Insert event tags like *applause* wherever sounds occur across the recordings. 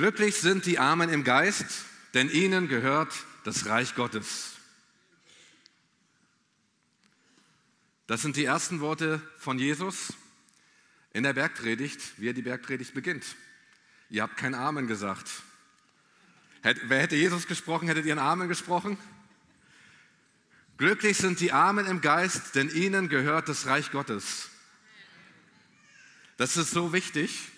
Glücklich sind die Armen im Geist, denn ihnen gehört das Reich Gottes. Das sind die ersten Worte von Jesus in der Bergpredigt, wie er die Bergpredigt beginnt. Ihr habt kein Amen gesagt. Wer hätte Jesus gesprochen, hättet ihr einen Amen gesprochen? Glücklich sind die Armen im Geist, denn ihnen gehört das Reich Gottes. Das ist so wichtig.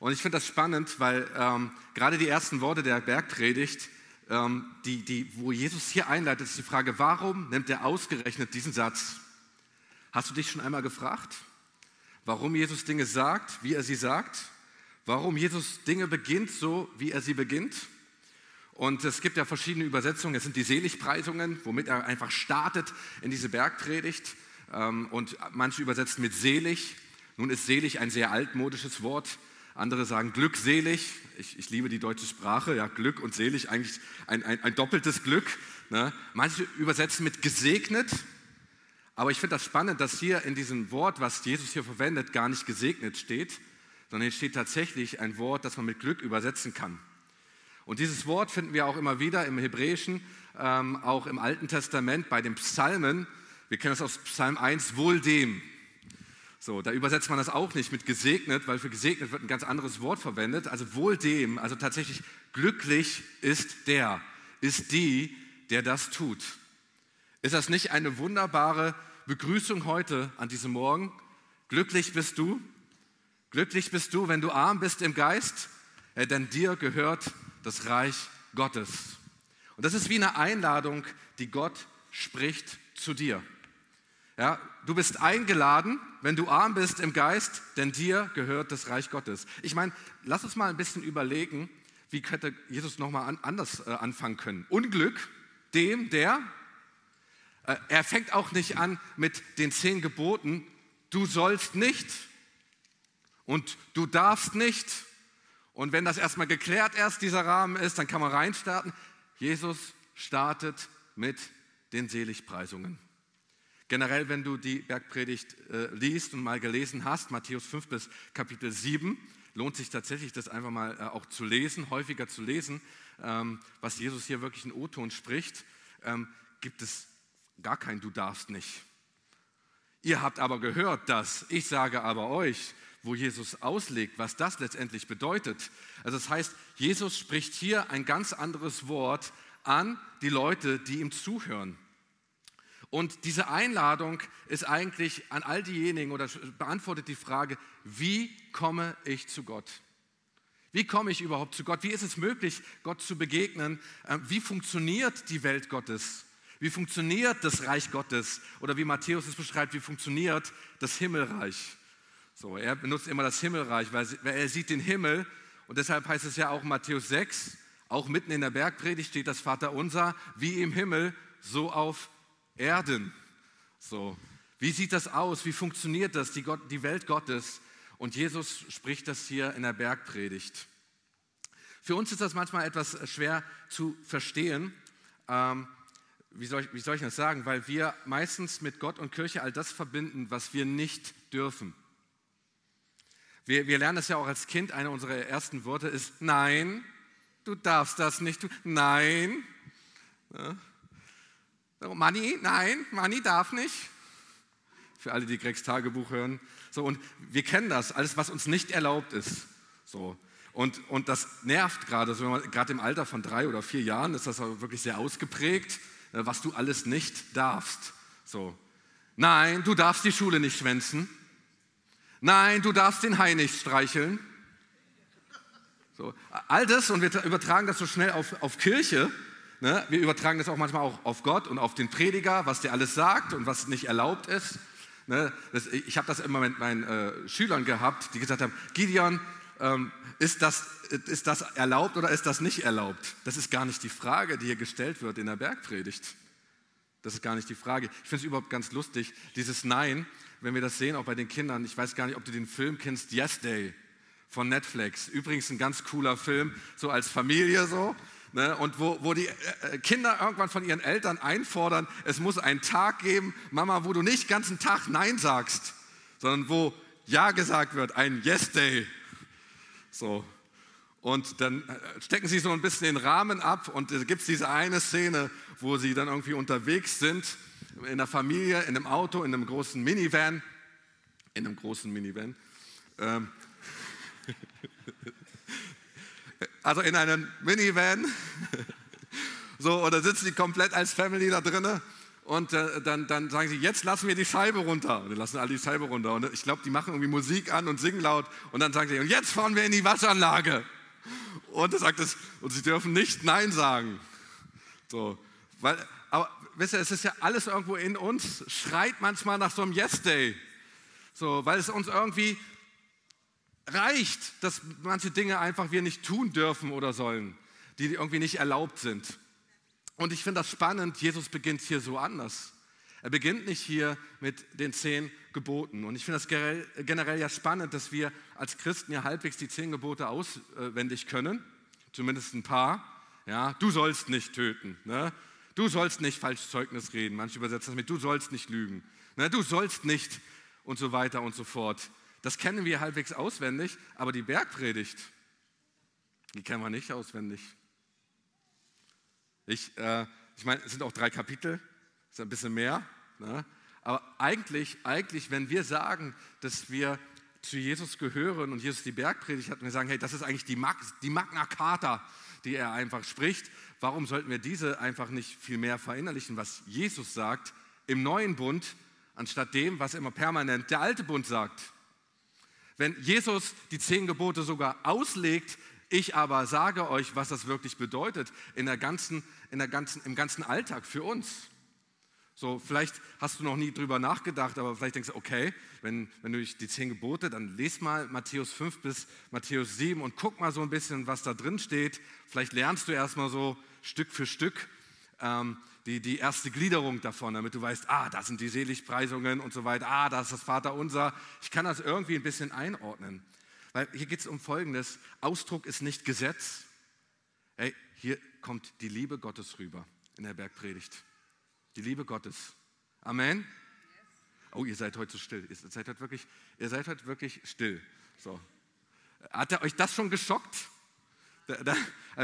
Und ich finde das spannend, weil ähm, gerade die ersten Worte der Bergpredigt, ähm, die, die, wo Jesus hier einleitet, ist die Frage, warum nimmt er ausgerechnet diesen Satz? Hast du dich schon einmal gefragt, warum Jesus Dinge sagt, wie er sie sagt? Warum Jesus Dinge beginnt so, wie er sie beginnt? Und es gibt ja verschiedene Übersetzungen. Es sind die Seligpreisungen, womit er einfach startet in diese Bergpredigt. Ähm, und manche übersetzen mit selig. Nun ist selig ein sehr altmodisches Wort. Andere sagen glückselig. Ich, ich liebe die deutsche Sprache. Ja, Glück und selig, eigentlich ein, ein, ein doppeltes Glück. Ne? Manche übersetzen mit gesegnet. Aber ich finde das spannend, dass hier in diesem Wort, was Jesus hier verwendet, gar nicht gesegnet steht, sondern hier steht tatsächlich ein Wort, das man mit Glück übersetzen kann. Und dieses Wort finden wir auch immer wieder im Hebräischen, ähm, auch im Alten Testament bei den Psalmen. Wir kennen das aus Psalm 1, wohl dem. So, da übersetzt man das auch nicht mit gesegnet, weil für gesegnet wird ein ganz anderes Wort verwendet. Also wohl dem, also tatsächlich glücklich ist der, ist die, der das tut. Ist das nicht eine wunderbare Begrüßung heute an diesem Morgen? Glücklich bist du? Glücklich bist du, wenn du arm bist im Geist, denn dir gehört das Reich Gottes. Und das ist wie eine Einladung, die Gott spricht zu dir. Ja, du bist eingeladen, wenn du arm bist im Geist, denn dir gehört das Reich Gottes. Ich meine, lass uns mal ein bisschen überlegen, wie könnte Jesus nochmal an, anders äh, anfangen können. Unglück dem, der, äh, er fängt auch nicht an mit den zehn Geboten, du sollst nicht und du darfst nicht und wenn das erstmal geklärt erst dieser Rahmen ist, dann kann man reinstarten. Jesus startet mit den Seligpreisungen. Generell, wenn du die Bergpredigt äh, liest und mal gelesen hast, Matthäus 5 bis Kapitel 7, lohnt sich tatsächlich, das einfach mal äh, auch zu lesen, häufiger zu lesen, ähm, was Jesus hier wirklich in O-Ton spricht, ähm, gibt es gar kein Du darfst nicht. Ihr habt aber gehört dass ich sage aber euch, wo Jesus auslegt, was das letztendlich bedeutet. Also das heißt, Jesus spricht hier ein ganz anderes Wort an die Leute, die ihm zuhören. Und diese Einladung ist eigentlich an all diejenigen oder beantwortet die Frage, wie komme ich zu Gott? Wie komme ich überhaupt zu Gott? Wie ist es möglich, Gott zu begegnen? Ähm, wie funktioniert die Welt Gottes? Wie funktioniert das Reich Gottes? Oder wie Matthäus es beschreibt, wie funktioniert das Himmelreich? So, er benutzt immer das Himmelreich, weil, er sieht den Himmel und deshalb heißt es ja auch Matthäus 6, auch mitten in der Bergpredigt steht das Vaterunser, wie im Himmel, so auf Erden. So, wie sieht das aus? Wie funktioniert das, die, Gott, die Welt Gottes? Und Jesus spricht das hier in der Bergpredigt. Für uns ist das manchmal etwas schwer zu verstehen. Ähm, wie, soll ich, wie soll ich das sagen? Weil wir meistens mit Gott und Kirche all das verbinden, was wir nicht dürfen. Wir, wir lernen das ja auch als Kind. Eine unserer ersten Worte ist Nein, du darfst das nicht tun. Nein. Ja. Manni, nein, Manni darf nicht. Für alle, die Gregs Tagebuch hören. So, und wir kennen das, alles, was uns nicht erlaubt ist. So. Und, und das nervt gerade, so, gerade im Alter von drei oder vier Jahren ist das wirklich sehr ausgeprägt, äh, was du alles nicht darfst. So. Nein, du darfst die Schule nicht schwänzen. Nein, du darfst den Hai nicht streicheln. So, all das, und wir übertragen das so schnell auf, auf Kirche, ne? wir übertragen das auch manchmal auch auf Gott und auf den Prediger, was der alles sagt und was nicht erlaubt ist. Ne? Das, ich habe das immer mit meinen äh, Schülern gehabt, die gesagt haben, Gideon, ähm, ist, das, ist das erlaubt oder ist das nicht erlaubt? Das ist gar nicht die Frage, die hier gestellt wird in der Bergpredigt. Das ist gar nicht die Frage. Ich finde es überhaupt ganz lustig, dieses Nein, wenn wir das sehen, auch bei den Kindern. Ich weiß gar nicht, ob du den Film kennst, Yes Day von Netflix. Übrigens ein ganz cooler Film, so als Familie so. Ne? Und wo, wo die äh, Kinder irgendwann von ihren Eltern einfordern, es muss einen Tag geben, Mama, wo du nicht ganzen Tag Nein sagst, sondern wo Ja gesagt wird, ein Yes Day. So. Und dann äh, stecken sie so ein bisschen den Rahmen ab und es gibt diese eine Szene, wo sie dann irgendwie unterwegs sind, in der Familie, in einem Auto, in einem großen Minivan, in einem großen Minivan. Ähm, *laughs* also in einem Minivan. *laughs* So, oder sitzen die komplett als Family da drinnen und äh, dann, dann sagen sie, jetzt lassen wir die Scheibe runter. Und dann lassen alle die Scheibe runter. Und ich glaube, die machen irgendwie Musik an und singen laut. Und dann sagen sie, und jetzt fahren wir in die Waschanlage. Und, sagt es, und sie dürfen nicht Nein sagen. So, weil, aber wisst ihr, es ist ja alles irgendwo in uns, schreit manchmal nach so einem Yes-Day. So, weil es uns irgendwie reicht, dass manche Dinge einfach wir nicht tun dürfen oder sollen, die irgendwie nicht erlaubt sind. Und ich finde das spannend, Jesus beginnt hier so anders. Er beginnt nicht hier mit den zehn Geboten. Und ich finde das generell ja spannend, dass wir als Christen ja halbwegs die zehn Gebote auswendig können, zumindest ein paar. Ja, du sollst nicht töten, ne? du sollst nicht falsch Zeugnis reden. Manche übersetzen das mit, du sollst nicht lügen, ne? du sollst nicht und so weiter und so fort. Das kennen wir halbwegs auswendig, aber die Bergpredigt, die kennen wir nicht auswendig. Ich, äh, ich meine, es sind auch drei Kapitel, ist ein bisschen mehr. Ne? Aber eigentlich, eigentlich, wenn wir sagen, dass wir zu Jesus gehören und Jesus die Bergpredigt hat, und wir sagen, hey, das ist eigentlich die, Mag die Magna Carta, die er einfach spricht, warum sollten wir diese einfach nicht viel mehr verinnerlichen, was Jesus sagt im neuen Bund, anstatt dem, was immer permanent der alte Bund sagt? Wenn Jesus die zehn Gebote sogar auslegt, ich aber sage euch, was das wirklich bedeutet in der ganzen, in der ganzen, im ganzen Alltag für uns. So, vielleicht hast du noch nie drüber nachgedacht, aber vielleicht denkst du, okay, wenn, wenn du die zehn Gebote, dann lest mal Matthäus 5 bis Matthäus 7 und guck mal so ein bisschen, was da drin steht. Vielleicht lernst du erstmal so Stück für Stück ähm, die, die erste Gliederung davon, damit du weißt, ah, da sind die Seligpreisungen und so weiter, ah, da ist das Vaterunser. Ich kann das irgendwie ein bisschen einordnen. Weil hier geht es um Folgendes. Ausdruck ist nicht Gesetz. Hey, hier kommt die Liebe Gottes rüber in der Bergpredigt. Die Liebe Gottes. Amen. Oh, ihr seid heute so still. Ihr seid heute wirklich, ihr seid heute wirklich still. So. Hat er euch das schon geschockt? Da, da,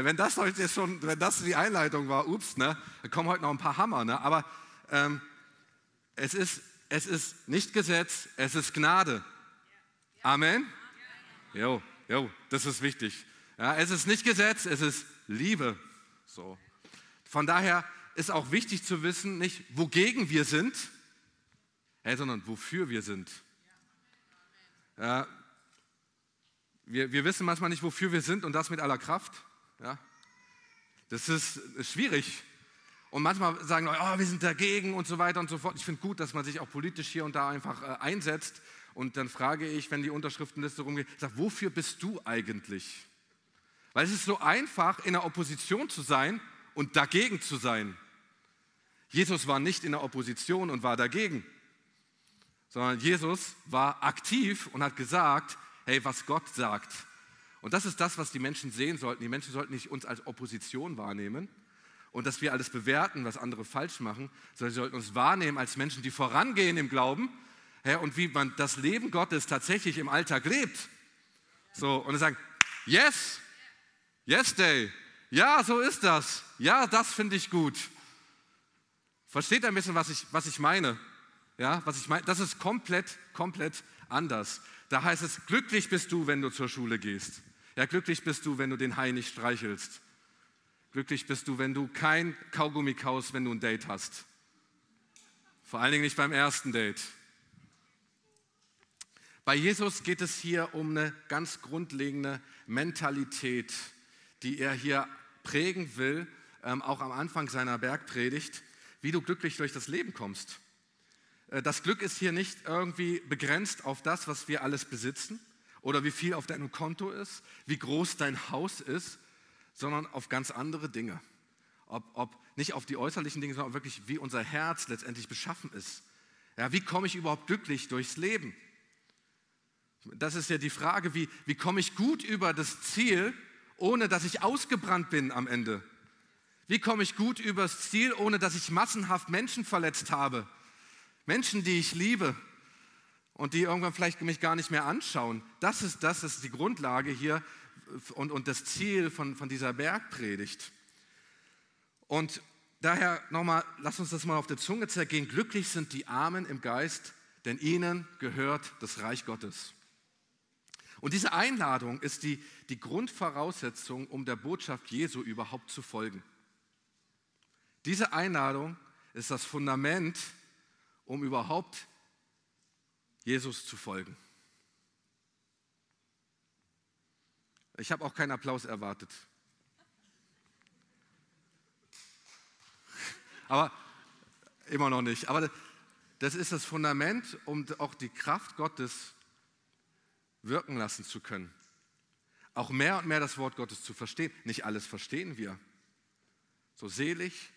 wenn, das heute schon, wenn das die Einleitung war, ups, ne, dann kommen heute noch ein paar Hammer. Ne? Aber ähm, es, ist, es ist nicht Gesetz, es ist Gnade. Amen. Jo, jo, das ist wichtig. Ja, es ist nicht Gesetz, es ist Liebe. So. Von daher ist auch wichtig zu wissen, nicht wogegen wir sind, sondern wofür wir sind. Ja, wir, wir wissen manchmal nicht, wofür wir sind und das mit aller Kraft. Ja, das ist, schwierig. Und manchmal sagen Leute, oh, wir sind dagegen und so weiter und so fort. Ich finde gut, dass man sich auch politisch hier und da einfach äh, einsetzt. Und dann frage ich, wenn die Unterschriftenliste rumgeht, sag, wofür bist du eigentlich? Weil es ist so einfach, in der Opposition zu sein und dagegen zu sein. Jesus war nicht in der Opposition und war dagegen, sondern Jesus war aktiv und hat gesagt, hey, was Gott sagt. Und das ist das, was die Menschen sehen sollten. Die Menschen sollten nicht uns als Opposition wahrnehmen und dass wir alles bewerten, was andere falsch machen, sondern sie sollten uns wahrnehmen als Menschen, die vorangehen im Glauben hey, und wie man das Leben Gottes tatsächlich im Alltag lebt. So, und sagen, yes, yes day, ja, so ist das, ja, das finde ich gut. Versteht ein bisschen, was ich, was ich meine? Ja, was ich meine, das ist komplett, komplett anders. Da heißt es, glücklich bist du, wenn du zur Schule gehst. Ja, glücklich bist du, wenn du den Hai nicht streichelst. Glücklich bist du, wenn du kein Kaugummi kaust, wenn du ein Date hast. Vor allen Dingen nicht beim ersten Date. Bei Jesus geht es hier um eine ganz grundlegende Mentalität, die er hier prägen will, ähm, auch am Anfang seiner Bergpredigt wie du glücklich durch das Leben kommst. Äh, das Glück ist hier nicht irgendwie begrenzt auf das, was wir alles besitzen oder wie viel auf deinem Konto ist, wie groß dein Haus ist, sondern auf ganz andere Dinge. Ob, ob nicht auf die äußerlichen Dinge, sondern wirklich, wie unser Herz letztendlich beschaffen ist. Ja, wie komme ich überhaupt glücklich durchs Leben? Das ist ja die Frage, wie, wie komme ich gut über das Ziel, ohne dass ich ausgebrannt bin am Ende? Wie komme ich gut übers Ziel, ohne dass ich massenhaft Menschen verletzt habe? Menschen, die ich liebe und die irgendwann vielleicht mich gar nicht mehr anschauen. Das ist, das ist die Grundlage hier, und, und das Ziel von, von dieser Bergpredigt. Und daher nochmal, lass uns das mal auf der Zunge zergehen. Glücklich sind die Armen im Geist, denn ihnen gehört das Reich Gottes. Und diese Einladung ist die, die Grundvoraussetzung, um der Botschaft Jesu überhaupt zu folgen. Diese Einladung ist das Fundament, um überhaupt Jesus zu folgen. Ich habe auch keinen Applaus erwartet. Aber immer noch nicht. Aber das ist das Fundament, um auch die Kraft Gottes wirken lassen zu können. Auch mehr und mehr das Wort Gottes zu verstehen. Nicht alles verstehen wir. So selig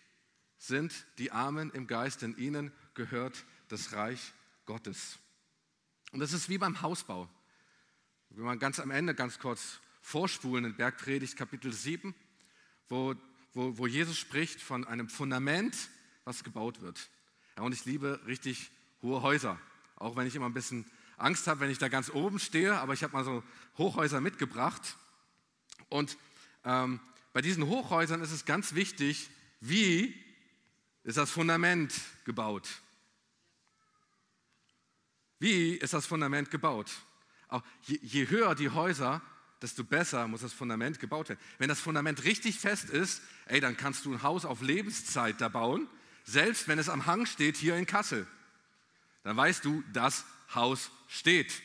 sind die Armen im Geist, denn ihnen gehört das Reich Gottes. Und das ist wie beim Hausbau. Wenn man ganz am Ende ganz kurz vorspulen in Bergpredigt Kapitel 7, wo, wo, wo Jesus spricht von einem Fundament, was gebaut wird. Ja, und ich liebe richtig hohe Häuser, auch wenn ich immer ein bisschen Angst habe, wenn ich da ganz oben stehe, aber ich habe mal so Hochhäuser mitgebracht. Und ähm, bei diesen Hochhäusern ist es ganz wichtig, wie ist das Fundament gebaut? Wie ist das Fundament gebaut? Auch je, je höher die Häuser, desto besser muss das Fundament gebaut werden. Wenn das Fundament richtig fest ist, ey, dann kannst du ein Haus auf Lebenszeit da bauen, selbst wenn es am Hang steht hier in Kassel. Dann weißt du, das Haus steht.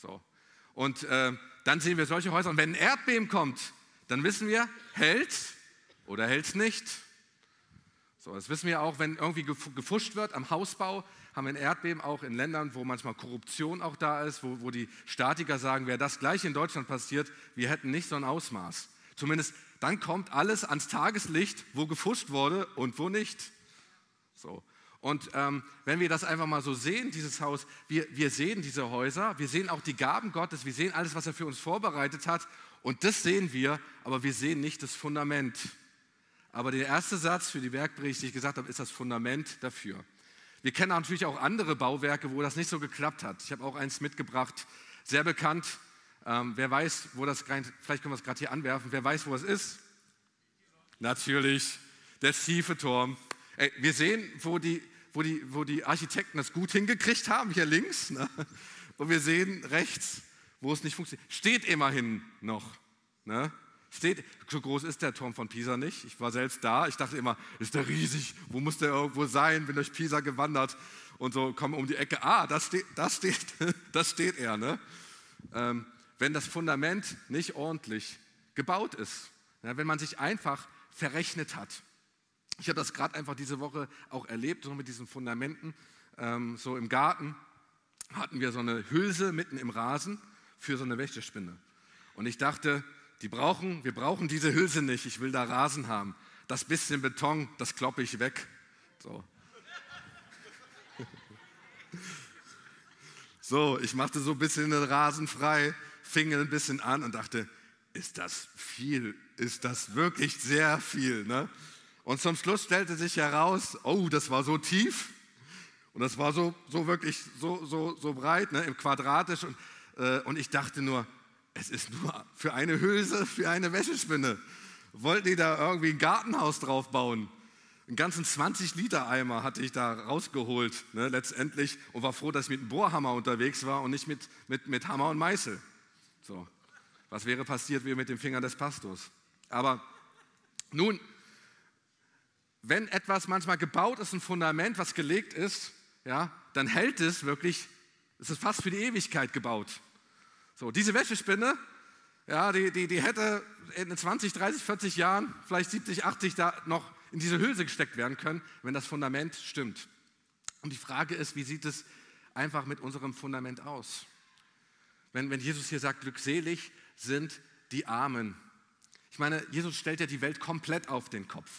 So. Und äh, dann sehen wir solche Häuser. Und wenn ein Erdbeben kommt, dann wissen wir, hält oder hält es nicht. So, das wissen wir auch, wenn irgendwie gefuscht wird am Hausbau, haben wir ein Erdbeben auch in Ländern, wo manchmal Korruption auch da ist, wo, wo die Statiker sagen, wäre das gleich in Deutschland passiert, wir hätten nicht so ein Ausmaß. Zumindest dann kommt alles ans Tageslicht, wo gefuscht wurde und wo nicht. So. Und ähm, wenn wir das einfach mal so sehen, dieses Haus, wir, wir sehen diese Häuser, wir sehen auch die Gaben Gottes, wir sehen alles, was er für uns vorbereitet hat. Und das sehen wir, aber wir sehen nicht das Fundament. Aber der erste Satz für die Werkberichte, die ich gesagt habe, ist das Fundament dafür. Wir kennen natürlich auch andere Bauwerke, wo das nicht so geklappt hat. Ich habe auch eins mitgebracht, sehr bekannt. Ähm, wer weiß, wo das, vielleicht können wir es gerade hier anwerfen, wer weiß, wo es ist? Natürlich, der schiefe Turm. Ey, wir sehen, wo die, wo, die, wo die Architekten das gut hingekriegt haben, hier links. Ne? Und wir sehen rechts, wo es nicht funktioniert. Steht immerhin noch. Ne? Steht, so groß ist der Turm von Pisa nicht. Ich war selbst da. Ich dachte immer, ist der riesig? Wo muss der irgendwo sein? Bin durch Pisa gewandert und so komme um die Ecke. Ah, das steht, das steht, *laughs* das steht er. Ne? Ähm, wenn das Fundament nicht ordentlich gebaut ist, ja, wenn man sich einfach verrechnet hat. Ich habe das gerade einfach diese Woche auch erlebt, so mit diesen Fundamenten. Ähm, so im Garten hatten wir so eine Hülse mitten im Rasen für so eine Wäschespinne. Und ich dachte, die brauchen, wir brauchen diese Hülse nicht, ich will da Rasen haben. Das bisschen Beton, das kloppe ich weg. So. *laughs* So, ich machte so ein bisschen den Rasen frei, fing ein bisschen an und dachte, ist das viel? Ist das wirklich sehr viel? Ne? Und zum Schluss stellte sich heraus, oh, das war so tief und das war so, so wirklich so, so, so breit, ne, quadratisch. Und, äh, und ich dachte nur, es ist nur für eine Hülse, für eine Wäschespinne. Wollten die da irgendwie ein Gartenhaus drauf bauen? Einen ganzen 20-Liter-Eimer hatte ich da rausgeholt, ne, letztendlich, und war froh, dass ich mit einem Bohrhammer unterwegs war und nicht mit, mit, mit Hammer und Meißel. So, was wäre passiert wie mit dem Finger des Pastors? Aber nun, wenn etwas manchmal gebaut ist, ein Fundament, was gelegt ist, ja, dann hält es wirklich, es ist fast für die Ewigkeit gebaut. So, diese Wäschespinne, ja, die, die, die hätte in 20, 30, 40 Jahren, vielleicht 70, 80 da noch in diese Hülse gesteckt werden können, wenn das Fundament stimmt. Und die Frage ist, wie sieht es einfach mit unserem Fundament aus? Wenn, wenn Jesus hier sagt, glückselig sind die Armen. Ich meine, Jesus stellt ja die Welt komplett auf den Kopf.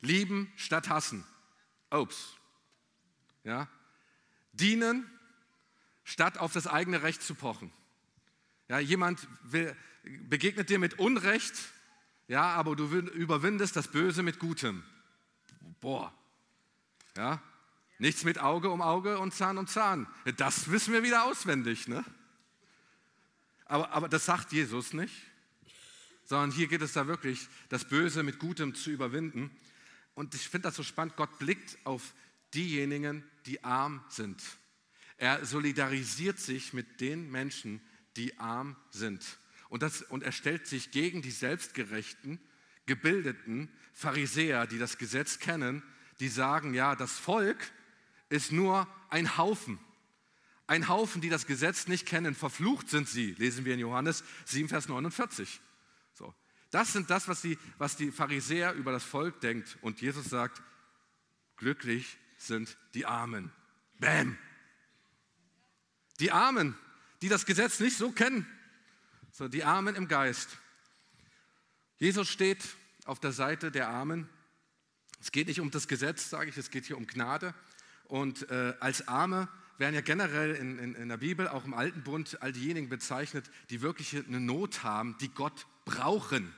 Lieben statt hassen. Ups. Ja? Dienen statt auf das eigene Recht zu pochen. Ja, jemand will, begegnet dir mit Unrecht, ja, aber du überwindest das Böse mit Gutem. Boah. Ja, nichts mit Auge um Auge und Zahn um Zahn. Das wissen wir wieder auswendig, ne? Aber, aber das sagt Jesus nicht. sondern hier geht es da wirklich, das Böse mit Gutem zu überwinden. Und ich finde das so spannend, Gott blickt auf diejenigen, die arm sind. Er solidarisiert sich mit den Menschen, die arm sind. Und, das, und er stellt sich gegen die selbstgerechten, gebildeten Pharisäer, die das Gesetz kennen, die sagen, ja, das Volk ist nur ein Haufen. Ein Haufen, die das Gesetz nicht kennen. Verflucht sind sie, lesen wir in Johannes 7, Vers 49. So. Das sind das, was die, was die Pharisäer über das Volk denkt. Und Jesus sagt, glücklich sind die Armen. Bäm. Die Armen, die das Gesetz nicht so kennen. So, die Armen im Geist. Jesus steht auf der Seite der Armen. Es geht nicht um das Gesetz, sage ich, es geht hier um Gnade. Und äh, als Arme werden ja generell in, in, in der Bibel, auch im Alten Bund, all diejenigen bezeichnet, die wirklich eine Not haben, die Gott brauchen.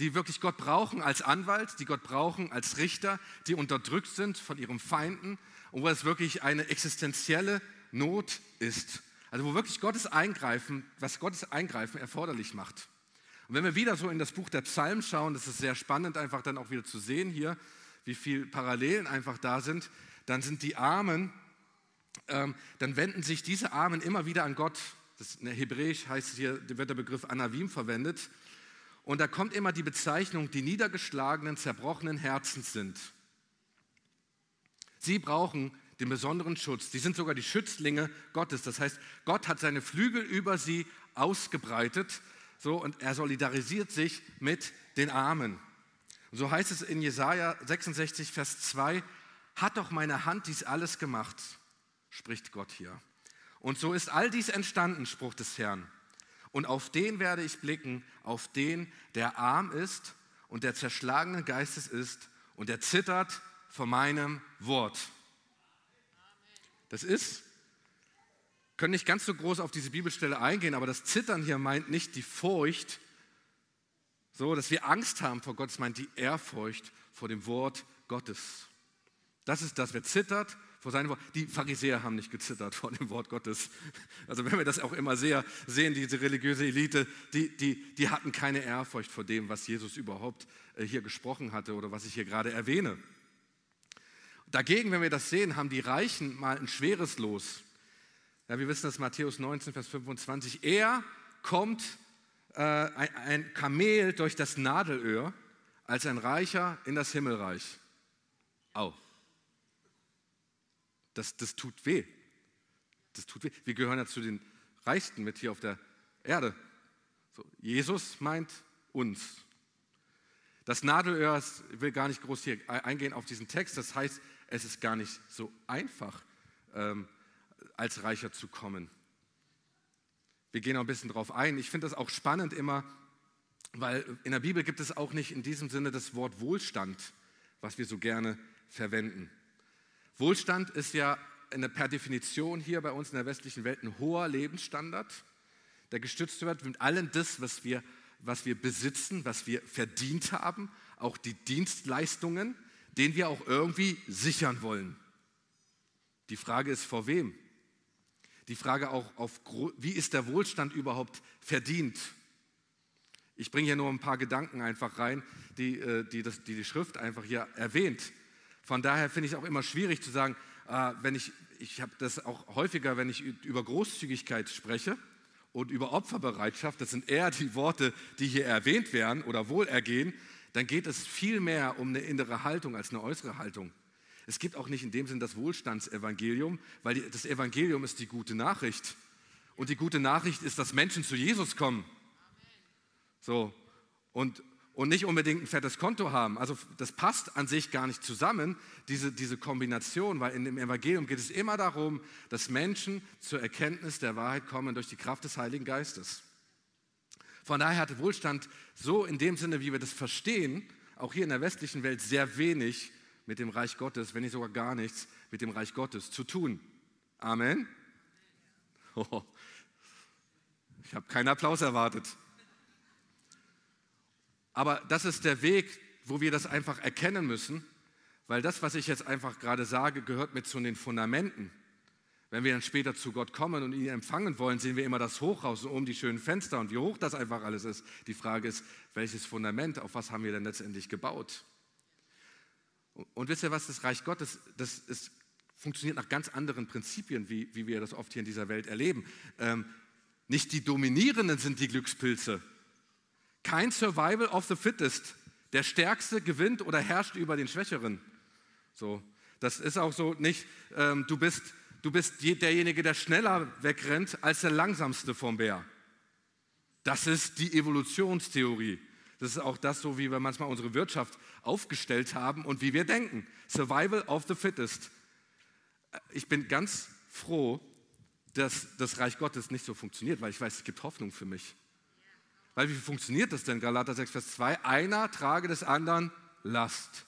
Die wirklich Gott brauchen als Anwalt, die Gott brauchen als Richter, die unterdrückt sind von ihren Feinden und wo es wirklich eine existenzielle Not ist. Also wo wirklich Gottes Eingreifen, was Gottes Eingreifen erforderlich macht. Und wenn wir wieder so in das Buch der Psalmen schauen, das ist sehr spannend, einfach dann auch wieder zu sehen hier, wie viele Parallelen einfach da sind, dann sind die Armen, ähm, dann wenden sich diese Armen immer wieder an Gott. Das, in Hebräisch heißt hier, wird der Begriff Anavim verwendet. Und da kommt immer die Bezeichnung, die niedergeschlagenen, zerbrochenen Herzens sind. Sie brauchen den besonderen Schutz. Die sind sogar die Schützlinge Gottes. Das heißt, Gott hat seine Flügel über sie ausgebreitet so, und er solidarisiert sich mit den Armen. So heißt es in Jesaja 66, Vers 2, hat doch meine Hand dies alles gemacht, spricht Gott hier. Und so ist all dies entstanden, Spruch des Herrn. Und auf den werde ich blicken, auf den, der arm ist und der zerschlagenen Geistes ist und der zittert vor meinem Wort. Das ist können nicht ganz so groß auf diese Bibelstelle eingehen, aber das Zittern hier meint nicht die Furcht, so dass wir Angst haben vor Gott, es meint die Ehrfurcht vor dem Wort Gottes. Das ist das, wer zittert vor seinem Wort. Die Pharisäer haben nicht gezittert vor dem Wort Gottes. Also wenn wir das auch immer sehr sehen, diese religiöse Elite, die, die, die hatten keine Ehrfurcht vor dem, was Jesus überhaupt äh, hier gesprochen hatte oder was ich hier gerade erwähne. Dagegen, wenn wir das sehen, haben die Reichen mal ein schweres Los. Ja, wir wissen das Matthäus 19, Vers 25. Er kommt äh, ein, ein Kamel durch das Nadelöhr als ein Reicher in das Himmelreich. Au. Das, das tut weh. Das tut weh. Wir gehören ja zu den Reichsten mit hier auf der Erde. So, Jesus meint uns. Das Nadelöhr, ich will gar nicht groß hier eingehen auf diesen Text, das heißt, es ist gar nicht so einfach, ähm, als Reicher zu kommen. Wir gehen noch ein bisschen drauf ein. Ich finde das auch spannend immer, weil in der Bibel gibt es auch nicht in diesem Sinne das Wort Wohlstand, was wir so gerne verwenden. Wohlstand ist ja eine, per Definition hier bei uns in der westlichen Welt ein hoher Lebensstandard, der gestützt wird mit allem das, was wir, was wir besitzen, was wir verdient haben, auch die Dienstleistungen, den wir auch irgendwie sichern wollen. Die Frage ist, vor wem? die Frage auch auf, wie ist der Wohlstand überhaupt verdient? Ich bringe hier nur ein paar Gedanken einfach rein, die äh, die, das, die, die Schrift einfach hier erwähnt. Von daher finde ich es auch immer schwierig zu sagen, äh, wenn ich, ich habe das auch häufiger, wenn ich über Großzügigkeit spreche und über Opferbereitschaft, das sind eher die Worte, die hier erwähnt werden oder Wohlergehen, dann geht es viel mehr um eine innere Haltung als eine äußere Haltung. Es gibt auch nicht in dem Sinn das Wohlstandsevangelium, weil das Evangelium ist die gute Nachricht. Und die gute Nachricht ist, dass Menschen zu Jesus kommen. So. Und, und nicht unbedingt ein fettes Konto haben. Also das passt an sich gar nicht zusammen, diese, diese Kombination, weil in dem Evangelium geht es immer darum, dass Menschen zur Erkenntnis der Wahrheit kommen durch die Kraft des Heiligen Geistes. Von daher hat Wohlstand so in dem Sinne, wie wir das verstehen, auch hier in der westlichen Welt sehr wenig mit dem Reich Gottes, wenn nicht sogar gar nichts mit dem Reich Gottes zu tun. Amen. *laughs* Oh, ich habe keinen Applaus erwartet. Aber das ist der Weg, wo wir das einfach erkennen müssen, weil das, was ich jetzt einfach gerade sage, gehört mit zu den Fundamenten. Wenn wir dann später zu Gott kommen und ihn empfangen wollen, sehen wir immer das Hochhaus und um die schönen Fenster und wie hoch das einfach alles ist. Die Frage ist, welches Fundament, auf was haben wir denn letztendlich gebaut? Und wisst ihr was, das Reich Gottes, das ist, funktioniert nach ganz anderen Prinzipien, wie, wie wir das oft hier in dieser Welt erleben. Ähm, nicht die Dominierenden sind die Glückspilze. Kein Survival of the Fittest. Der Stärkste gewinnt oder herrscht über den Schwächeren. So, das ist auch so nicht, ähm, du bist, du bist derjenige, der schneller wegrennt als der Langsamste vom Bär. Das ist die Evolutionstheorie. Das ist auch das, so wie wir manchmal unsere Wirtschaft aufgestellt haben und wie wir denken. Survival of the fittest. Ich bin ganz froh, dass das Reich Gottes nicht so funktioniert, weil ich weiß, es gibt Hoffnung für mich. Weil wie funktioniert das denn? Galater 6, Vers 2. Einer trage des anderen Last.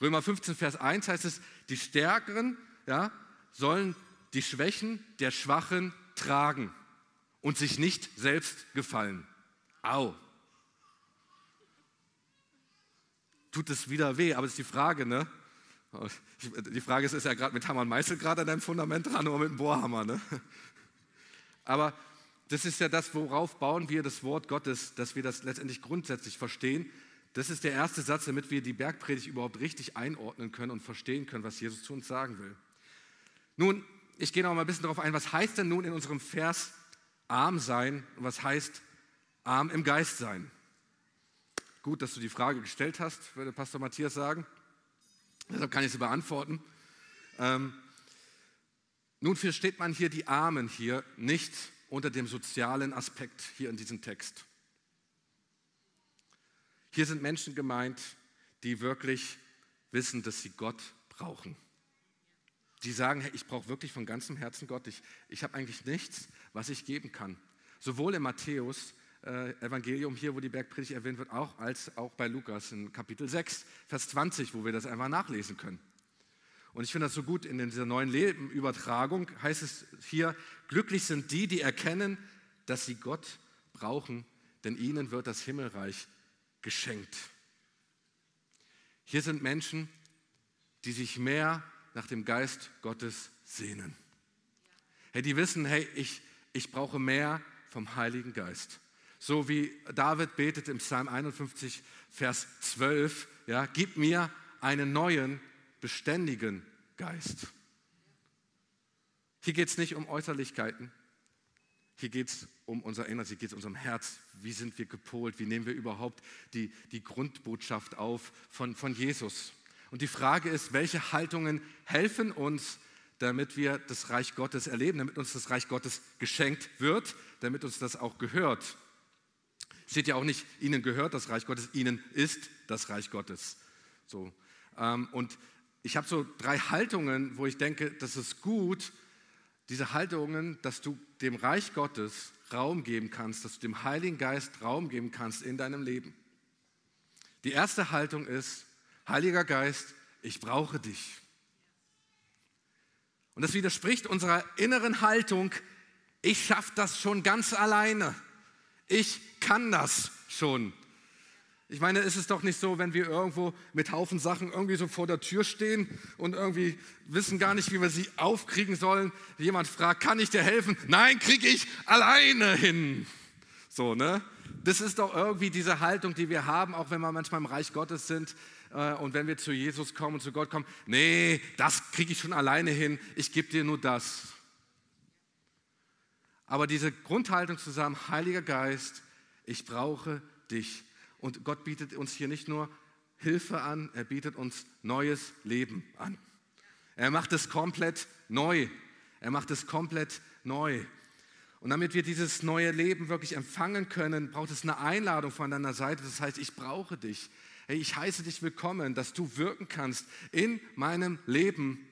Römer 15, Vers 1 heißt es, die Stärkeren ja, sollen die Schwächen der Schwachen tragen und sich nicht selbst gefallen. Au. tut es wieder weh. Aber es ist die Frage, ne? Die Frage ist, ist er gerade mit Hammer und Meißel gerade an deinem Fundament dran oder mit dem Bohrhammer, ne? Aber das ist ja das, worauf bauen wir das Wort Gottes, dass wir das letztendlich grundsätzlich verstehen. Das ist der erste Satz, damit wir die Bergpredigt überhaupt richtig einordnen können und verstehen können, was Jesus zu uns sagen will. Nun, ich gehe noch mal ein bisschen darauf ein, was heißt denn nun in unserem Vers arm sein und was heißt arm im Geist sein? Gut, dass du die Frage gestellt hast, würde Pastor Matthias sagen. Deshalb kann ich sie beantworten. Ähm, nun versteht man hier die Armen hier nicht unter dem sozialen Aspekt hier in diesem Text. Hier sind Menschen gemeint, die wirklich wissen, dass sie Gott brauchen. Die sagen, hey, ich brauche wirklich von ganzem Herzen Gott. Ich, ich habe eigentlich nichts, was ich geben kann. Sowohl in Matthäus äh, Evangelium hier, wo die Bergpredigt erwähnt wird, auch als auch bei Lukas in Kapitel 6, Vers 20, wo wir das einfach nachlesen können. Und ich finde das so gut in dieser neuen Lebenübertragung, heißt es hier, glücklich sind die, die erkennen, dass sie Gott brauchen, denn ihnen wird das Himmelreich geschenkt. Hier sind Menschen, die sich mehr nach dem Geist Gottes sehnen. Hey, die wissen, hey, ich, ich brauche mehr vom Heiligen Geist. So wie David betet im Psalm 51, Vers 12, ja, gib mir einen neuen, beständigen Geist. Hier geht es nicht um Äußerlichkeiten. Hier geht es um unser Inneres, hier geht es um unser Herz. Wie sind wir gepolt? Wie nehmen wir überhaupt die, die Grundbotschaft auf von, von Jesus? Und die Frage ist, welche Haltungen helfen uns, damit wir das Reich Gottes erleben, damit uns das Reich Gottes geschenkt wird, damit uns das auch gehört. Steht ja auch nicht, ihnen gehört das Reich Gottes, ihnen ist das Reich Gottes. So. Ähm, und ich habe so drei Haltungen, wo ich denke, das ist gut, diese Haltungen, dass du dem Reich Gottes Raum geben kannst, dass du dem Heiligen Geist Raum geben kannst in deinem Leben. Die erste Haltung ist, Heiliger Geist, ich brauche dich. Und das widerspricht unserer inneren Haltung, ich schaffe das schon ganz alleine. Ich kann das schon. Ich meine, ist es doch nicht so, wenn wir irgendwo mit Haufen Sachen irgendwie so vor der Tür stehen und irgendwie wissen gar nicht, wie wir sie aufkriegen sollen. Jemand fragt, kann ich dir helfen? Nein, kriege ich alleine hin. So, ne? Das ist doch irgendwie diese Haltung, die wir haben, auch wenn wir manchmal im Reich Gottes sind und wenn wir zu Jesus kommen und zu Gott kommen. Nee, das kriege ich schon alleine hin. Ich gebe dir nur das. Aber diese Grundhaltung zusammen, Heiliger Geist, ich brauche dich. Und Gott bietet uns hier nicht nur Hilfe an, er bietet uns neues Leben an. Er macht es komplett neu. Er macht es komplett neu. Und damit wir dieses neue Leben wirklich empfangen können, braucht es eine Einladung von deiner Seite. Das heißt, ich brauche dich. Hey, ich heiße dich willkommen, dass du wirken kannst in meinem Leben.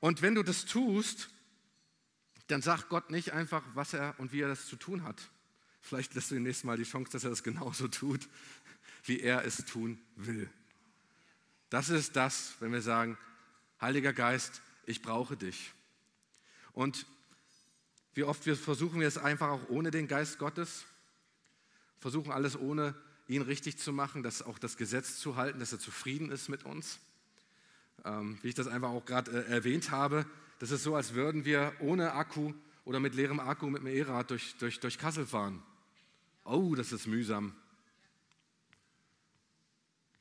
Und wenn du das tust, dann sagt Gott nicht einfach, was er und wie er das zu tun hat. Vielleicht lässt du ihm nächstes Mal die Chance, dass er das genauso tut, wie er es tun will. Das ist das, wenn wir sagen, Heiliger Geist, ich brauche dich. Und wie oft wir versuchen wir es einfach auch ohne den Geist Gottes, versuchen alles ohne ihn richtig zu machen, dass auch das Gesetz zu halten, dass er zufrieden ist mit uns. Ähm, wie ich das einfach auch gerade äh, erwähnt habe, das ist so, als würden wir ohne Akku oder mit leerem Akku mit dem E-Rad durch, durch, durch Kassel fahren. Oh, das ist mühsam.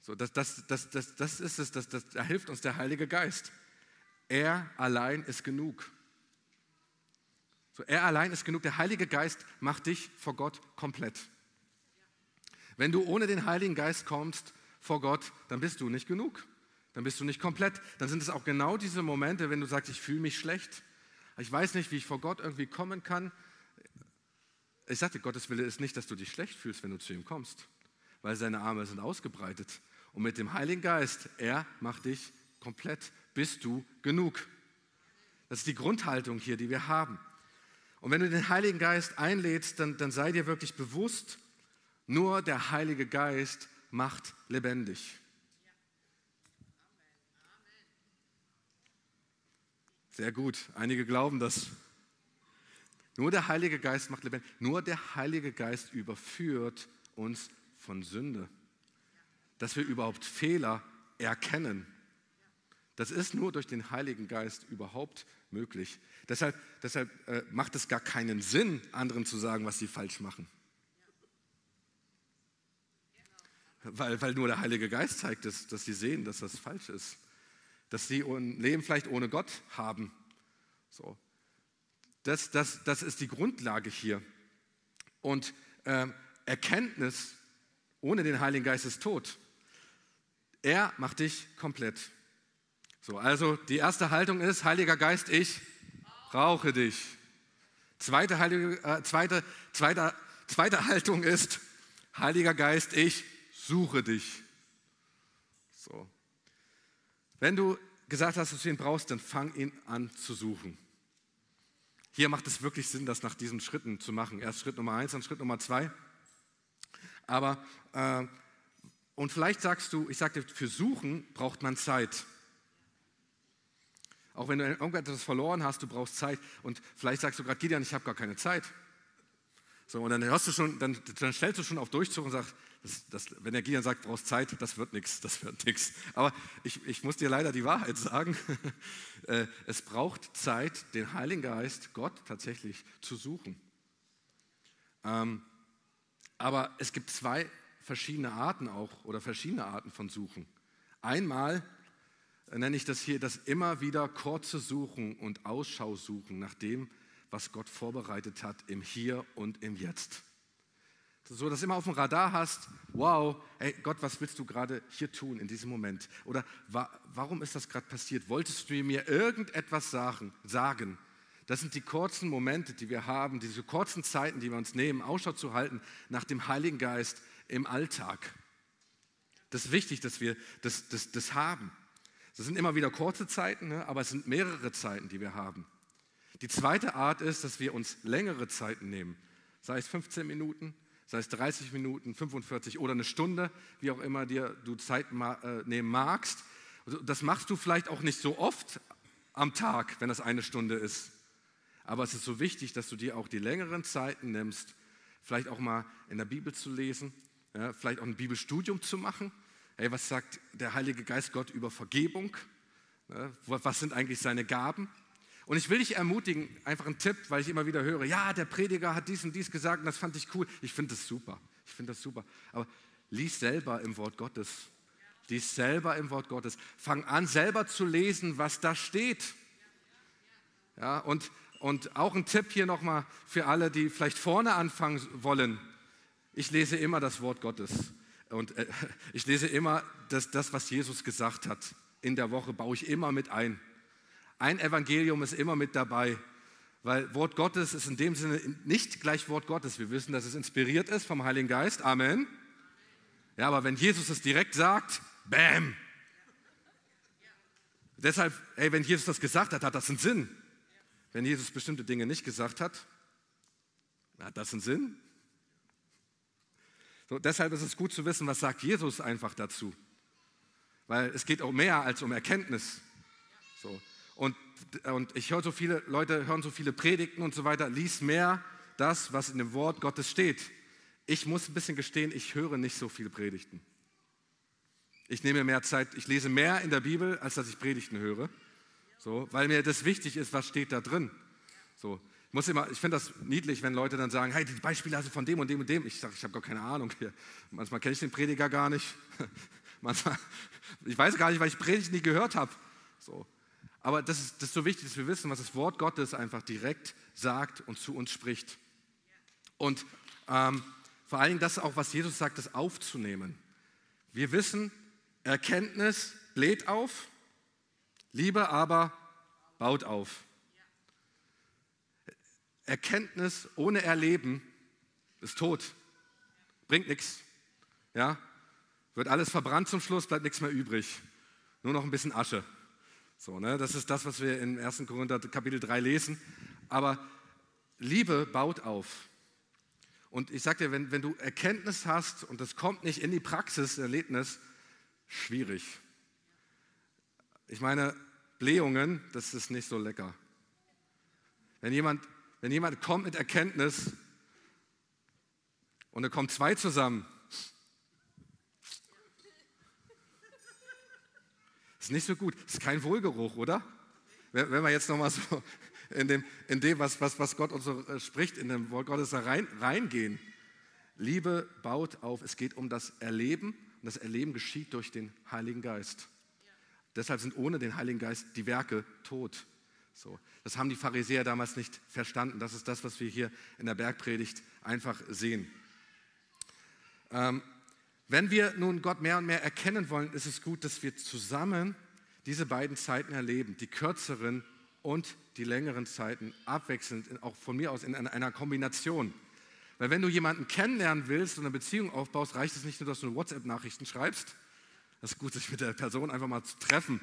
So, das, das, das, das, das ist es, das, das, da hilft uns der Heilige Geist. Er allein ist genug. So, er allein ist genug. Der Heilige Geist macht dich vor Gott komplett. Wenn du ohne den Heiligen Geist kommst vor Gott, dann bist du nicht genug. Dann bist du nicht komplett. Dann sind es auch genau diese Momente, wenn du sagst, ich fühle mich schlecht. Ich weiß nicht, wie ich vor Gott irgendwie kommen kann. Ich sagte, Gottes Wille ist nicht, dass du dich schlecht fühlst, wenn du zu ihm kommst, weil seine Arme sind ausgebreitet. Und mit dem Heiligen Geist, er macht dich komplett. Bist du genug? Das ist die Grundhaltung hier, die wir haben. Und wenn du den Heiligen Geist einlädst, dann, dann sei dir wirklich bewusst, nur der Heilige Geist macht lebendig. Sehr gut, einige glauben das. Nur der Heilige Geist macht lebendig. Nur der Heilige Geist überführt uns von Sünde. Dass wir überhaupt Fehler erkennen. Das ist nur durch den Heiligen Geist überhaupt möglich. Deshalb, deshalb äh, macht es gar keinen Sinn, anderen zu sagen, was sie falsch machen. Weil, weil nur der Heilige Geist zeigt, dass, dass sie sehen, dass das falsch ist. Dass sie ein Leben vielleicht ohne Gott haben. So. Das, das, das ist die Grundlage hier. Und äh, Erkenntnis ohne den Heiligen Geist ist tot. Er macht dich komplett. So, also die erste Haltung ist, Heiliger Geist, ich brauche dich. Zweite, Heilige, äh, zweite, zweite, zweite Haltung ist, Heiliger Geist, ich suche dich. So. Wenn du gesagt hast, dass du ihn brauchst, dann fang ihn an zu suchen. Hier macht es wirklich Sinn, das nach diesen Schritten zu machen. Erst Schritt Nummer eins, dann Schritt Nummer zwei. Aber, äh, und vielleicht sagst du, ich sagte, für Suchen braucht man Zeit. Auch wenn du irgendetwas verloren hast, du brauchst Zeit. Und vielleicht sagst du gerade, Gideon, ich habe gar keine Zeit. So, und dann hörst du schon, dann, dann stellst du schon auf Durchzug und sagst, das, das, wenn der Gideon sagt, brauchst Zeit, das wird nichts, das wird nichts. Aber ich, ich muss dir leider die Wahrheit *laughs* sagen. Äh, es braucht Zeit, den Heiligen Geist, Gott tatsächlich zu suchen. Ähm, aber es gibt zwei verschiedene Arten auch oder verschiedene Arten von Suchen. Einmal nenne ich das hier das immer wieder kurze Suchen und Ausschau suchen nach dem, was Gott vorbereitet hat im Hier und im Jetzt. So, dass du immer auf dem Radar hast, wow, ey Gott, was willst du gerade hier tun in diesem Moment? Oder wa warum ist das gerade passiert? Wolltest du mir irgendetwas sagen, sagen? Das sind die kurzen Momente, die wir haben, diese kurzen Zeiten, die wir uns nehmen, Ausschau zu halten nach dem Heiligen Geist im Alltag. Das ist wichtig, dass wir das, das, das haben. Das sind immer wieder kurze Zeiten, ne? aber es sind mehrere Zeiten, die wir haben. Die zweite Art ist, dass wir uns längere Zeiten nehmen, sei es 15 Minuten, sei es 30 Minuten, 45 oder eine Stunde, wie auch immer dir du Zeit äh, nehmen magst. Also das machst du vielleicht auch nicht so oft am Tag, wenn das eine Stunde ist. Aber es ist so wichtig, dass du dir auch die längeren Zeiten nimmst, vielleicht auch mal in der Bibel zu lesen, ja, vielleicht auch ein Bibelstudium zu machen Hey, was sagt der Heilige Geist Gott über Vergebung? Ne, was sind eigentlich seine Gaben? Und ich will dich ermutigen, einfach einen Tipp, weil ich immer wieder höre, ja, der Prediger hat dies und dies gesagt und das fand ich cool. Ich finde das super. Ich finde das super. Aber lies selber im Wort Gottes. Lies selber im Wort Gottes. Fang an, selber zu lesen, was da steht. Ja, und, und auch ein Tipp hier nochmal für alle, die vielleicht vorne anfangen wollen. Ich lese immer das Wort Gottes. Und äh, *laughs* ich lese immer das, das, was Jesus gesagt hat. In der Woche baue ich immer mit ein. Ein Evangelium ist immer mit dabei, weil Wort Gottes ist in dem Sinne nicht gleich Wort Gottes. Wir wissen, dass es inspiriert ist vom Heiligen Geist. Amen. Ja, aber wenn Jesus es direkt sagt, bam. Deshalb, ey, wenn Jesus das gesagt hat, hat das einen Sinn. Wenn Jesus bestimmte Dinge nicht gesagt hat, hat das einen Sinn. So, deshalb ist es gut zu wissen, was sagt Jesus einfach dazu. Weil es geht auch mehr als um Erkenntnis. So. Und, und ich höre so viele Leute, hören so viele Predigten und so weiter, lies mehr das, was in dem Wort Gottes steht. Ich muss ein bisschen gestehen, ich höre nicht so viele Predigten. Ich nehme mehr Zeit, ich lese mehr in der Bibel, als dass ich Predigten höre. So, weil mir das wichtig ist, was steht da drin. So, ich muss immer, ich finde das niedlich, wenn Leute dann sagen, hey, die Beispiele hast du von dem und dem und dem. Ich sage, ich habe gar keine Ahnung. Manchmal kenne ich den Prediger gar nicht. *laughs* Manchmal, ich weiß gar nicht, weil ich Predigten nie gehört habe. So. Aber das ist, das ist so wichtig, dass wir wissen, was das Wort Gottes einfach direkt sagt und zu uns spricht. Und ähm, vor allen Dingen das auch, was Jesus sagt, das aufzunehmen. Wir wissen, Erkenntnis bläht auf, Liebe aber baut auf. Erkenntnis ohne Erleben ist tot, bringt nichts. Ja? Wird alles verbrannt zum Schluss, bleibt nichts mehr übrig. Nur noch ein bisschen Asche. So, ne? Das ist das, was wir in 1. Korinther Kapitel 3 lesen. Aber Liebe baut auf. Und ich sage dir, wenn, wenn du Erkenntnis hast und das kommt nicht in die Praxis, Erlebnis, schwierig. Ich meine, Blähungen, das ist nicht so lecker. Wenn jemand, wenn jemand kommt mit Erkenntnis und da kommen zwei zusammen, ist nicht so gut. Ist kein Wohlgeruch, oder? Wenn, wir jetzt nochmal so in dem, in dem was, was, was Gott uns so äh, spricht, in dem Wort Gottes da rein, reingehen. Liebe baut auf. Es geht um das Erleben und das Erleben geschieht durch den Heiligen Geist. Ja. Deshalb sind ohne den Heiligen Geist die Werke tot. So, das haben die Pharisäer damals nicht verstanden. Das ist das, was wir hier in der Bergpredigt einfach sehen. Ähm, wenn wir nun Gott mehr und mehr erkennen wollen, ist es gut, dass wir zusammen diese beiden Zeiten erleben, die kürzeren und die längeren Zeiten abwechselnd, auch von mir aus in einer Kombination. Weil wenn du jemanden kennenlernen willst und eine Beziehung aufbaust, reicht es nicht nur, dass du WhatsApp-Nachrichten schreibst. Das ist gut, sich mit der Person einfach mal zu treffen.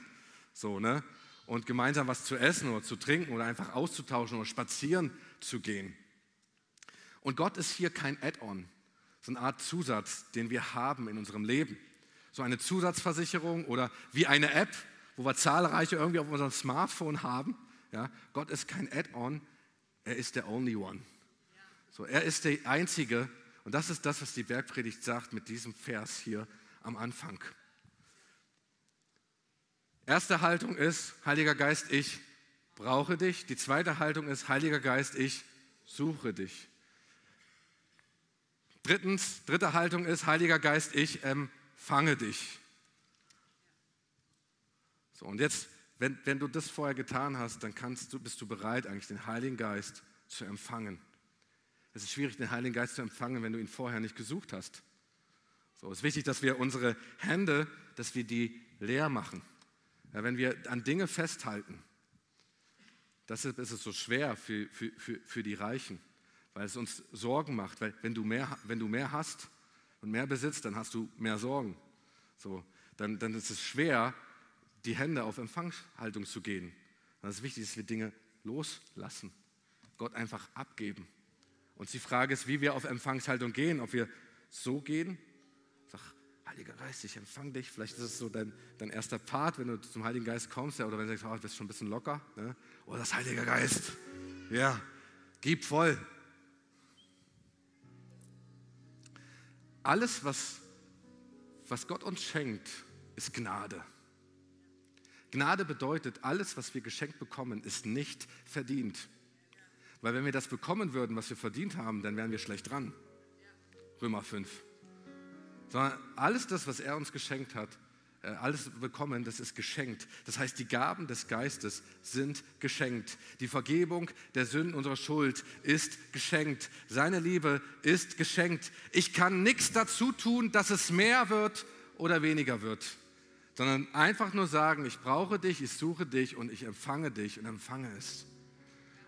So, ne? Und gemeinsam was zu essen oder zu trinken oder einfach auszutauschen oder spazieren zu gehen. Und Gott ist hier kein Add-on, so eine Art Zusatz, den wir haben in unserem Leben. So eine Zusatzversicherung oder wie eine App, wo wir zahlreiche irgendwie auf unserem Smartphone haben. Ja? Gott ist kein Add-on, er ist der Only One. So, er ist der Einzige und das ist das, was die Bergpredigt sagt mit diesem Vers hier am Anfang. Erste Haltung ist, Heiliger Geist, ich brauche dich. Die zweite Haltung ist, Heiliger Geist, ich suche dich. Drittens, dritte Haltung ist, Heiliger Geist, ich empfange dich. So, und jetzt, wenn, wenn du das vorher getan hast, dann kannst du, bist du bereit, eigentlich den Heiligen Geist zu empfangen. Es ist schwierig, den Heiligen Geist zu empfangen, wenn du ihn vorher nicht gesucht hast. So, es ist wichtig, dass wir unsere Hände, dass wir die leer machen. Ja, wenn wir an Dinge festhalten, deshalb ist es so schwer für, für, für, für die Reichen, weil es uns Sorgen macht. Weil wenn du mehr, wenn du mehr hast und mehr besitzt, dann hast du mehr Sorgen. So, dann, dann ist es schwer, die Hände auf Empfangshaltung zu gehen. Es ist wichtig, dass wir Dinge loslassen, Gott einfach abgeben. Und die Frage ist, wie wir auf Empfangshaltung gehen. Ob wir so gehen, sag, Heiliger Geist, ich empfange dich. Vielleicht ist es so dein, dein erster Part, wenn du zum Heiligen Geist kommst, ja, oder wenn du sagst, oh, du bist schon ein bisschen locker. Ne? Oh, das Heilige Geist, ja, gib voll. Alles, was, was Gott uns schenkt, ist Gnade. Gnade bedeutet, alles, was wir geschenkt bekommen, ist nicht verdient. Weil wenn wir das bekommen würden, was wir verdient haben, dann wären wir schlecht dran. Römer 5. Sondern alles das, was er uns geschenkt hat, alles bekommen, das ist geschenkt. Das heißt, die Gaben des Geistes sind geschenkt. Die Vergebung der Sünden unserer Schuld ist geschenkt. Seine Liebe ist geschenkt. Ich kann nichts dazu tun, dass es mehr wird oder weniger wird, sondern einfach nur sagen, ich brauche dich, ich suche dich und ich empfange dich und empfange es.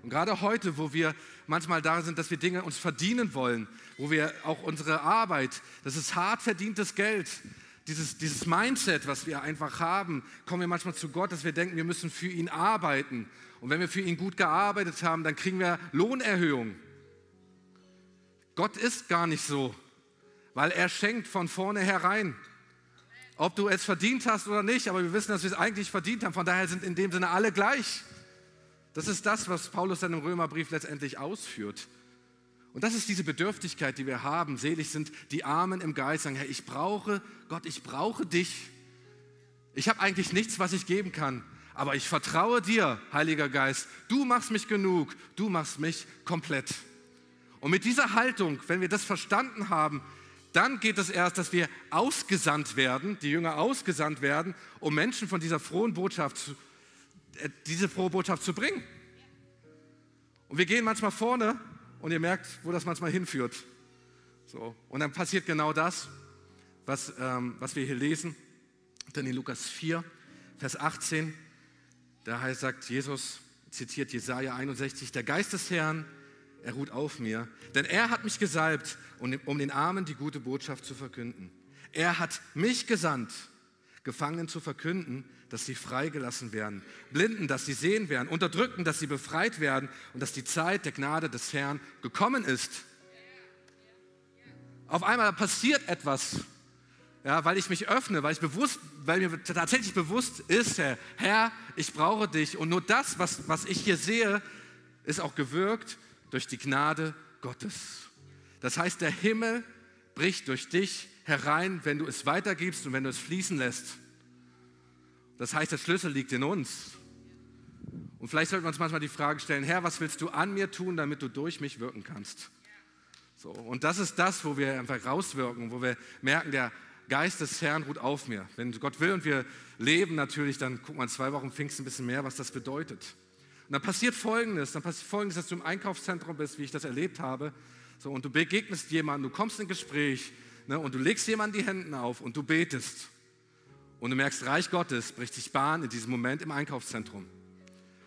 Und gerade heute, wo wir manchmal da sind, dass wir Dinge uns verdienen wollen, wo wir auch unsere Arbeit, das ist hart verdientes Geld, dieses, dieses Mindset, was wir einfach haben, kommen wir manchmal zu Gott, dass wir denken, wir müssen für ihn arbeiten. Und wenn wir für ihn gut gearbeitet haben, dann kriegen wir Lohnerhöhung. Gott ist gar nicht so, weil er schenkt von vorne herein. Ob du es verdient hast oder nicht, aber wir wissen, dass wir es eigentlich verdient haben. Von daher sind in dem Sinne alle gleich. Das ist das, was Paulus dann im Römerbrief letztendlich ausführt. Und das ist diese Bedürftigkeit, die wir haben. Selig sind die Armen im Geist, sagen, Herr, ich brauche Gott, ich brauche dich. Ich habe eigentlich nichts, was ich geben kann, aber ich vertraue dir, Heiliger Geist. Du machst mich genug, du machst mich komplett. Und mit dieser Haltung, wenn wir das verstanden haben, dann geht es erst, dass wir ausgesandt werden, die Jünger ausgesandt werden, um Menschen von dieser frohen Botschaft zu, äh, diese frohe Botschaft zu bringen. Und wir gehen manchmal vorne und ihr merkt, wo das manchmal hinführt. So. Und dann passiert genau das, was, ähm, was wir hier lesen. Denn in Lukas 4, Vers 18, da heißt, sagt Jesus, zitiert Jesaja 61, der Geist des Herrn, er ruht auf mir, denn er hat mich gesalbt, um den Armen die gute Botschaft zu verkünden. Er hat mich gesandt, Gefangenen zu verkünden, dass sie freigelassen werden, Blinden, dass sie sehen werden, Unterdrückten, dass sie befreit werden und dass die Zeit der Gnade des Herrn gekommen ist. Auf einmal passiert etwas, ja, weil ich mich öffne, weil, ich bewusst, weil mir tatsächlich bewusst ist, Herr, Herr, ich brauche dich. Und nur das, was, was ich hier sehe, ist auch gewirkt durch die Gnade Gottes. Das heißt, der Himmel bricht durch dich herein, wenn du es weitergibst und wenn du es fließen lässt. Das heißt, der Schlüssel liegt in uns. Und vielleicht sollten wir uns manchmal die Frage stellen, Herr, was willst du an mir tun, damit du durch mich wirken kannst? So, und das ist das, wo wir einfach rauswirken, wo wir merken, der Geist des Herrn ruht auf mir. Wenn Gott will und wir leben natürlich, dann guck mal zwei Wochen Pfingsten ein bisschen mehr, was das bedeutet. Und dann passiert Folgendes, dann passiert Folgendes, dass du im Einkaufszentrum bist, wie ich das erlebt habe, so, und du begegnest jemandem, du kommst in ein Gespräch ne, und du legst jemandem die Hände auf und du betest. Und du merkst, Reich Gottes bricht sich Bahn in diesem Moment im Einkaufszentrum.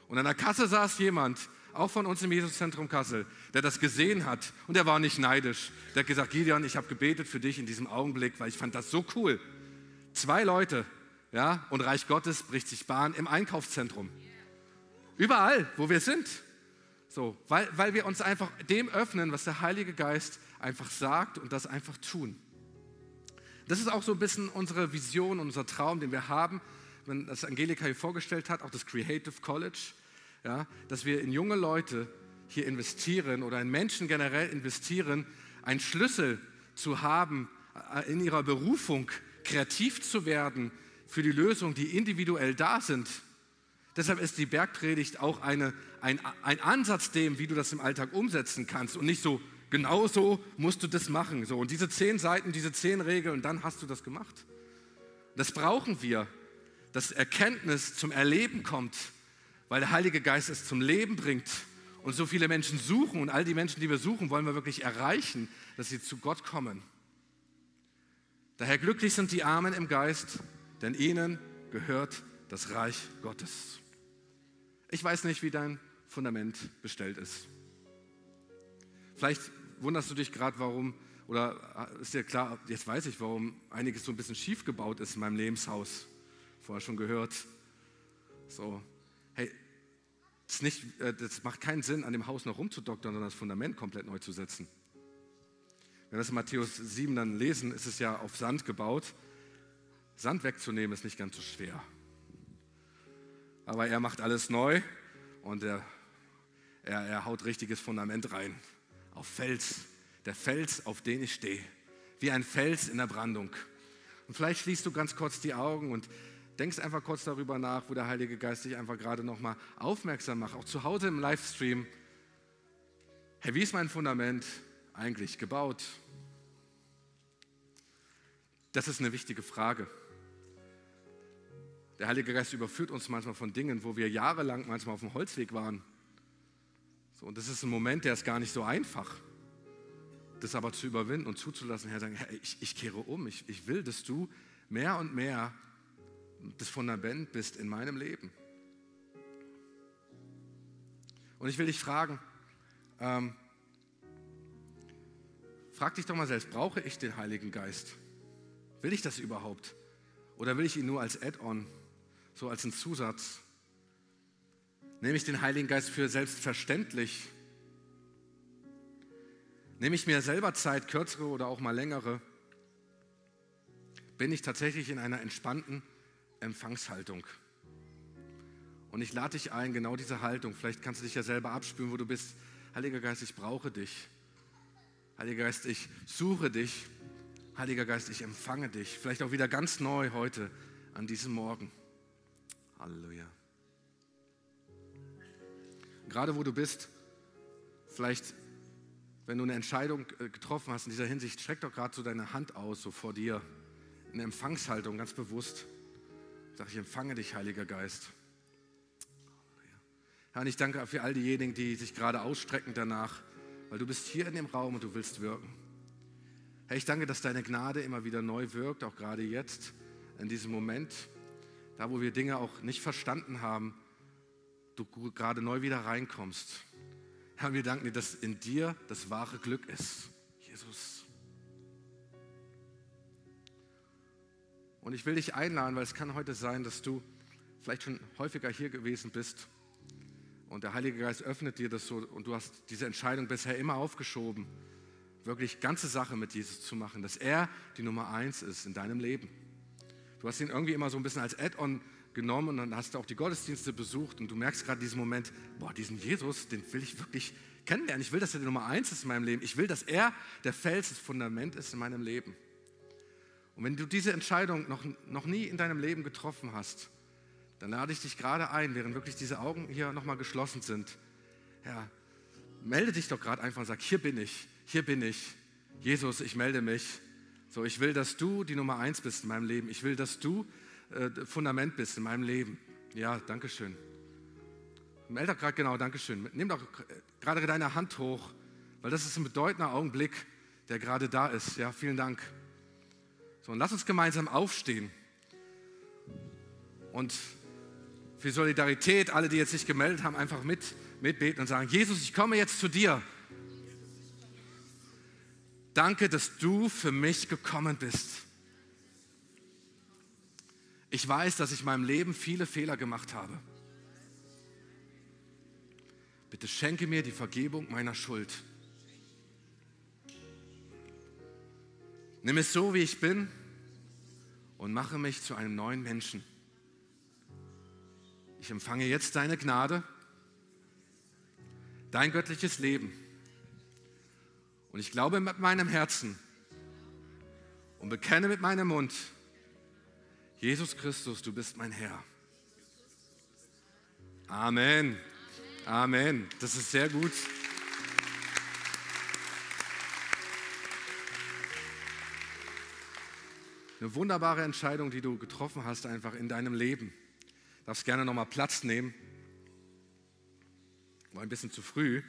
Und an der Kasse saß jemand, auch von uns im Jesuszentrum Kassel, der das gesehen hat und der war nicht neidisch. Der hat gesagt, Gideon, ich habe gebetet für dich in diesem Augenblick, weil ich fand das so cool. Zwei Leute, ja, und Reich Gottes bricht sich Bahn im Einkaufszentrum. Überall, wo wir sind. So, weil, weil wir uns einfach dem öffnen, was der Heilige Geist einfach sagt und das einfach tun. Das ist auch so ein bisschen unsere Vision, unser Traum, den wir haben, wenn das Angelika hier vorgestellt hat, auch das Creative College, ja, dass wir in junge Leute hier investieren oder in Menschen generell investieren, einen Schlüssel zu haben, äh, in ihrer Berufung kreativ zu werden für die Lösungen, die individuell da sind. Deshalb ist die Bergpredigt auch eine, ein, ein Ansatz dem, wie du das im Alltag umsetzen kannst und nicht so, genau so musst du das machen. So, und diese zehn Seiten, diese zehn Regeln, dann hast du das gemacht. Das brauchen wir, dass Erkenntnis zum Erleben kommt, weil der Heilige Geist es zum Leben bringt und so viele Menschen suchen und all die Menschen, die wir suchen, wollen wir wirklich erreichen, dass sie zu Gott kommen. Daher glücklich sind die Armen im Geist, denn ihnen gehört das Reich Gottes. Ich weiß nicht, wie dein Fundament bestellt ist. Vielleicht wunderst du dich gerade, warum, oder ist dir klar, jetzt weiß ich, warum einiges so ein bisschen schief gebaut ist in meinem Lebenshaus. Vorher schon gehört. So, hey, das, nicht, äh, das macht keinen Sinn, an dem Haus noch rumzudoktern, sondern das Fundament komplett neu zu setzen. Wenn wir das in Matthäus 7 dann lesen, ist es ja auf Sand gebaut. Sand wegzunehmen ist nicht ganz so schwer aber er macht alles neu und er, er, er haut richtiges Fundament rein. Auf Fels, der Fels, auf den ich stehe. Wie ein Fels in der Brandung. Und vielleicht schließt du ganz kurz die Augen und denkst einfach kurz darüber nach, wo der Heilige Geist dich einfach gerade nochmal aufmerksam macht. Auch zu Hause im Livestream. Hey, wie ist mein Fundament eigentlich gebaut? Das ist eine wichtige Frage. Der Heilige Geist überführt uns manchmal von Dingen, wo wir jahrelang manchmal auf dem Holzweg waren. So, und das ist ein Moment, der ist gar nicht so einfach. Das aber zu überwinden und zuzulassen, Herr, sagen, Herr, ich, ich kehre um. Ich, ich will, dass du mehr und mehr das Fundament bist in meinem Leben. Und ich will dich fragen, ähm, frag dich doch mal selbst, brauche ich den Heiligen Geist? Will ich das überhaupt? Oder will ich ihn nur als Add-on so als ein Zusatz. Nehme ich den Heiligen Geist für selbstverständlich? Nehme ich mir selber Zeit, kürzere oder auch mal längere? Bin ich tatsächlich in einer entspannten Empfangshaltung? Und ich lade dich ein, genau diese Haltung, vielleicht kannst du dich ja selber abspüren, wo du bist. Heiliger Geist, ich brauche dich. Heiliger Geist, ich suche dich. Heiliger Geist, ich empfange dich. Vielleicht auch wieder ganz neu heute an diesem Morgen. Halleluja. Gerade wo du bist, vielleicht, wenn du eine Entscheidung äh, getroffen hast in dieser Hinsicht, streck doch gerade so deine Hand aus, so vor dir, in Empfangshaltung, ganz bewusst. Sag ich, empfange dich, Heiliger Geist. Herr, ich danke für all diejenigen, die sich gerade ausstrecken danach, weil du bist hier in dem Raum und du willst wirken. Herr, ich danke, dass deine Gnade immer wieder neu wirkt, auch gerade jetzt, in diesem Moment, da wo wir Dinge auch nicht verstanden haben, du gerade neu wieder reinkommst. Herr, wir danken dir, dass in dir das wahre Glück ist. Jesus. Und ich will dich einladen, weil es kann heute sein, dass du vielleicht schon häufiger hier gewesen bist und der Heilige Geist öffnet dir das so und du hast diese Entscheidung bisher immer aufgeschoben, wirklich ganze Sache mit Jesus zu machen, dass er die Nummer eins ist in deinem Leben. Du hast ihn irgendwie immer so ein bisschen als Add-on genommen und dann hast du auch die Gottesdienste besucht und du merkst gerade diesen Moment, boah, diesen Jesus, den will ich wirklich kennenlernen. Ich will, dass er die Nummer eins ist in meinem Leben. Ich will, dass er der Fels, das Fundament ist in meinem Leben. Und wenn du diese Entscheidung noch, noch nie in deinem Leben getroffen hast, dann lade ich dich gerade ein, während wirklich diese Augen hier nochmal geschlossen sind. Ja, melde dich doch gerade einfach und sag, hier bin ich, hier bin ich. Jesus, ich melde mich. So, ich will, dass du die Nummer eins bist in meinem Leben. Ich will, dass du äh, Fundament bist in meinem Leben. Ja, danke schön. Melde doch gerade, genau, danke schön. Nimm doch gerade deine Hand hoch, weil das ist ein bedeutender Augenblick, der gerade da ist. Ja, vielen Dank. So, und lass uns gemeinsam aufstehen. Und für Solidarität, alle, die jetzt sich gemeldet haben, einfach mit, mitbeten und sagen, Jesus, ich komme jetzt zu dir. Danke, dass du für mich gekommen bist. Ich weiß, dass ich in meinem Leben viele Fehler gemacht habe. Bitte schenke mir die Vergebung meiner Schuld. Nimm es so, wie ich bin und mache mich zu einem neuen Menschen. Ich empfange jetzt deine Gnade, dein göttliches Leben. Und ich glaube mit meinem Herzen und bekenne mit meinem Mund, Jesus Christus, du bist mein Herr. Amen. Amen. Das ist sehr gut. Eine wunderbare Entscheidung, die du getroffen hast, einfach in deinem Leben. Du darfst gerne nochmal Platz nehmen. War ein bisschen zu früh.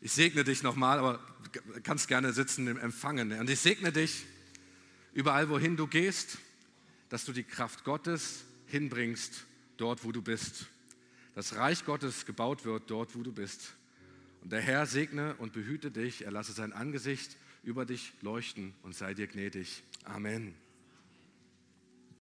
Ich segne dich nochmal, aber kannst gerne sitzen im Empfangen. Und ich segne dich überall, wohin du gehst, dass du die Kraft Gottes hinbringst, dort, wo du bist. Das Reich Gottes gebaut wird, dort, wo du bist. Und der Herr segne und behüte dich, er lasse sein Angesicht über dich leuchten und sei dir gnädig. Amen.